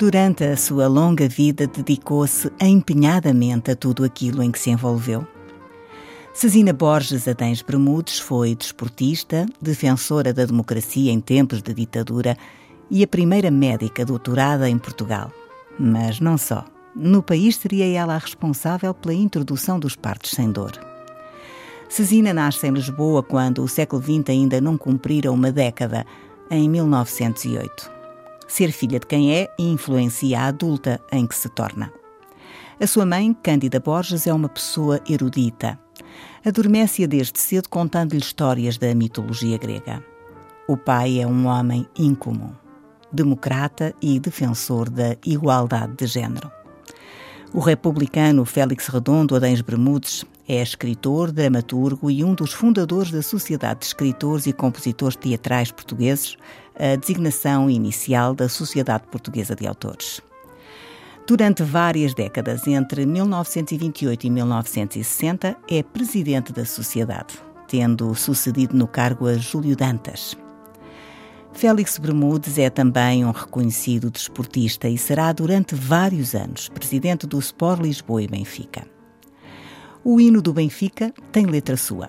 Durante a sua longa vida, dedicou-se empenhadamente a tudo aquilo em que se envolveu. Cesina Borges Adães Bermudes foi desportista, defensora da democracia em tempos de ditadura e a primeira médica doutorada em Portugal. Mas não só. No país seria ela a responsável pela introdução dos partos sem dor. Cesina nasce em Lisboa quando o século XX ainda não cumprira uma década, em 1908 ser filha de quem é influencia a adulta em que se torna. A sua mãe, Cândida Borges, é uma pessoa erudita. Adormece-a desde cedo contando-lhe histórias da mitologia grega. O pai é um homem incomum, democrata e defensor da igualdade de género. O republicano Félix Redondo Adães Bermudes é escritor, dramaturgo e um dos fundadores da Sociedade de Escritores e Compositores Teatrais Portugueses, a designação inicial da Sociedade Portuguesa de Autores. Durante várias décadas, entre 1928 e 1960, é presidente da Sociedade, tendo sucedido no cargo a Júlio Dantas. Félix Bermudes é também um reconhecido desportista e será durante vários anos presidente do Sport Lisboa e Benfica. O hino do Benfica tem letra sua.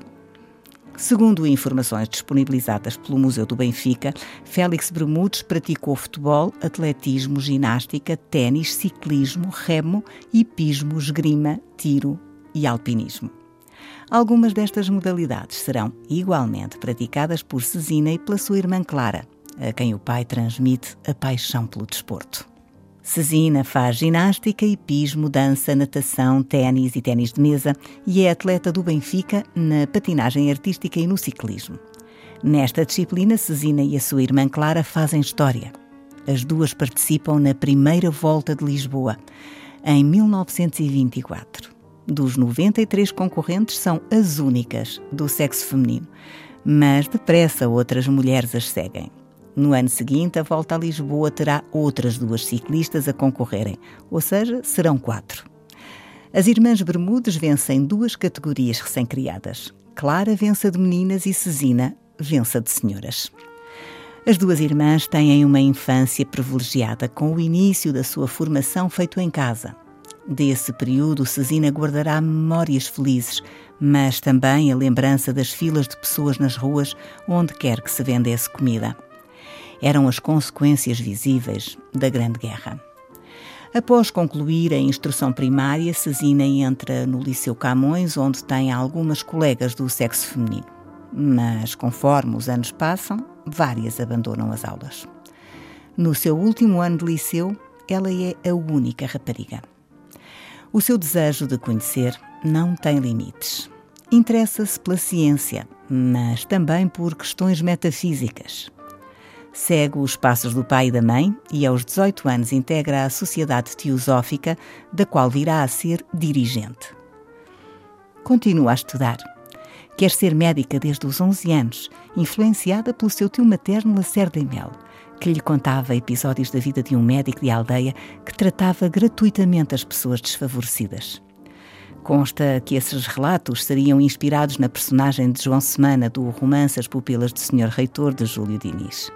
Segundo informações disponibilizadas pelo Museu do Benfica, Félix Bermudes praticou futebol, atletismo, ginástica, ténis, ciclismo, remo, hipismo, esgrima, tiro e alpinismo. Algumas destas modalidades serão igualmente praticadas por Cesina e pela sua irmã Clara, a quem o pai transmite a paixão pelo desporto. Cesina faz ginástica, hipismo, dança, natação, ténis e ténis de mesa e é atleta do Benfica na patinagem artística e no ciclismo. Nesta disciplina, Cesina e a sua irmã Clara fazem história. As duas participam na primeira volta de Lisboa, em 1924. Dos 93 concorrentes, são as únicas do sexo feminino, mas depressa outras mulheres as seguem. No ano seguinte, a volta a Lisboa terá outras duas ciclistas a concorrerem, ou seja, serão quatro. As Irmãs Bermudes vencem duas categorias recém-criadas. Clara vence a de meninas e Cesina vence a de senhoras. As duas irmãs têm uma infância privilegiada com o início da sua formação feito em casa. Desse período, Cesina guardará memórias felizes, mas também a lembrança das filas de pessoas nas ruas onde quer que se vendesse comida eram as consequências visíveis da Grande Guerra. Após concluir a instrução primária, Cesina entra no Liceu Camões, onde tem algumas colegas do sexo feminino. Mas, conforme os anos passam, várias abandonam as aulas. No seu último ano de liceu, ela é a única rapariga. O seu desejo de conhecer não tem limites. Interessa-se pela ciência, mas também por questões metafísicas segue os passos do pai e da mãe e, aos 18 anos, integra a Sociedade Teosófica, da qual virá a ser dirigente. Continua a estudar. Quer ser médica desde os 11 anos, influenciada pelo seu tio materno Lacerda Mel, que lhe contava episódios da vida de um médico de aldeia que tratava gratuitamente as pessoas desfavorecidas. Consta que esses relatos seriam inspirados na personagem de João Semana do romance As Pupilas do Senhor Reitor de Júlio Diniz.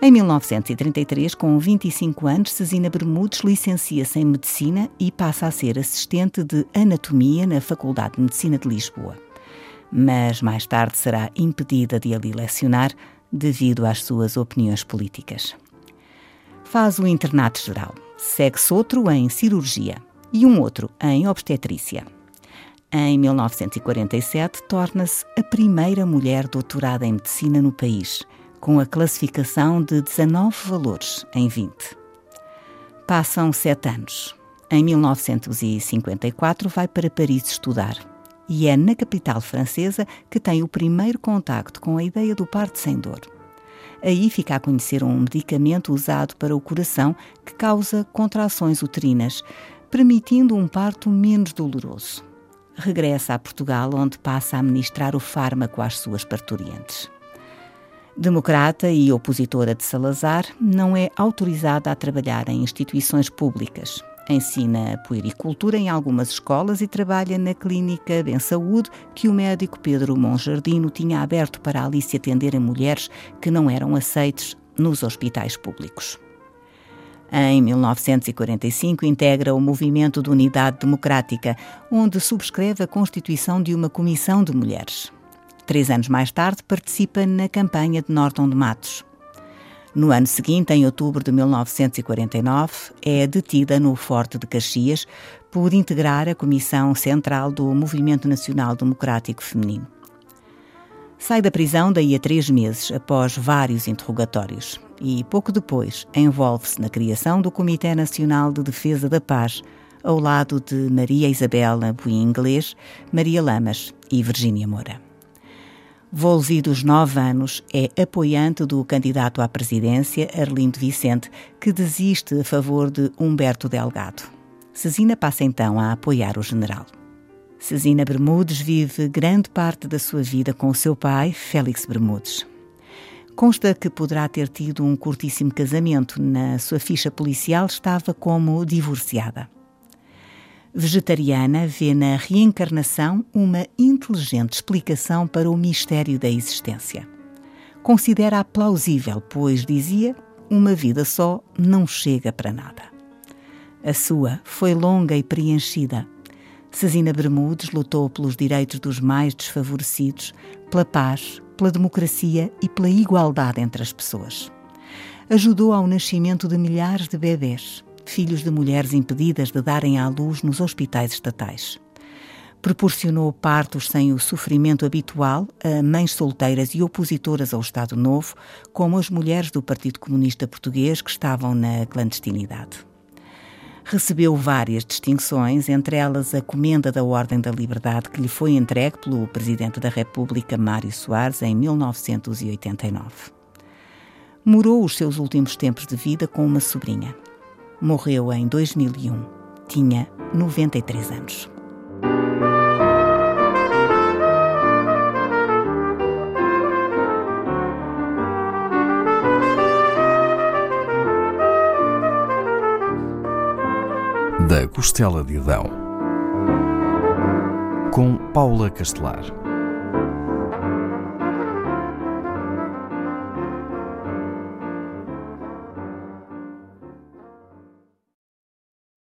Em 1933, com 25 anos, Cesina Bermudes licencia-se em Medicina e passa a ser assistente de Anatomia na Faculdade de Medicina de Lisboa. Mas mais tarde será impedida de ali lecionar devido às suas opiniões políticas. Faz o internato geral, segue-se outro em cirurgia e um outro em obstetrícia. Em 1947, torna-se a primeira mulher doutorada em medicina no país com a classificação de 19 valores em 20. Passam sete anos. Em 1954 vai para Paris estudar e é na capital francesa que tem o primeiro contacto com a ideia do parto sem dor. Aí fica a conhecer um medicamento usado para o coração que causa contrações uterinas, permitindo um parto menos doloroso. Regressa a Portugal, onde passa a ministrar o fármaco às suas parturientes. Democrata e opositora de Salazar, não é autorizada a trabalhar em instituições públicas. Ensina puericultura em algumas escolas e trabalha na clínica Bem Saúde que o médico Pedro Monjardino tinha aberto para ali se atender a mulheres que não eram aceites nos hospitais públicos. Em 1945, integra o Movimento de Unidade Democrática, onde subscreve a constituição de uma comissão de mulheres. Três anos mais tarde, participa na campanha de Norton de Matos. No ano seguinte, em outubro de 1949, é detida no Forte de Caxias por integrar a Comissão Central do Movimento Nacional Democrático Feminino. Sai da prisão daí a três meses, após vários interrogatórios, e pouco depois envolve-se na criação do Comitê Nacional de Defesa da Paz, ao lado de Maria Isabela Bui Inglês, Maria Lamas e Virgínia Moura. Volvidos nove anos, é apoiante do candidato à presidência, Arlindo Vicente, que desiste a favor de Humberto Delgado. Cezina passa então a apoiar o general. Cezina Bermudes vive grande parte da sua vida com o seu pai, Félix Bermudes. Consta que poderá ter tido um curtíssimo casamento. Na sua ficha policial estava como divorciada vegetariana vê na reencarnação uma inteligente explicação para o mistério da existência. Considera-a plausível, pois, dizia, uma vida só não chega para nada. A sua foi longa e preenchida. Cezina Bermudes lutou pelos direitos dos mais desfavorecidos, pela paz, pela democracia e pela igualdade entre as pessoas. Ajudou ao nascimento de milhares de bebês filhos de mulheres impedidas de darem à luz nos hospitais estatais. Proporcionou partos sem o sofrimento habitual a mães solteiras e opositoras ao Estado Novo, como as mulheres do Partido Comunista Português que estavam na clandestinidade. Recebeu várias distinções, entre elas a Comenda da Ordem da Liberdade, que lhe foi entregue pelo Presidente da República, Mário Soares, em 1989. Morou os seus últimos tempos de vida com uma sobrinha, morreu em 2001. Tinha 93 anos. Da Costela de Adão, com Paula Castelar.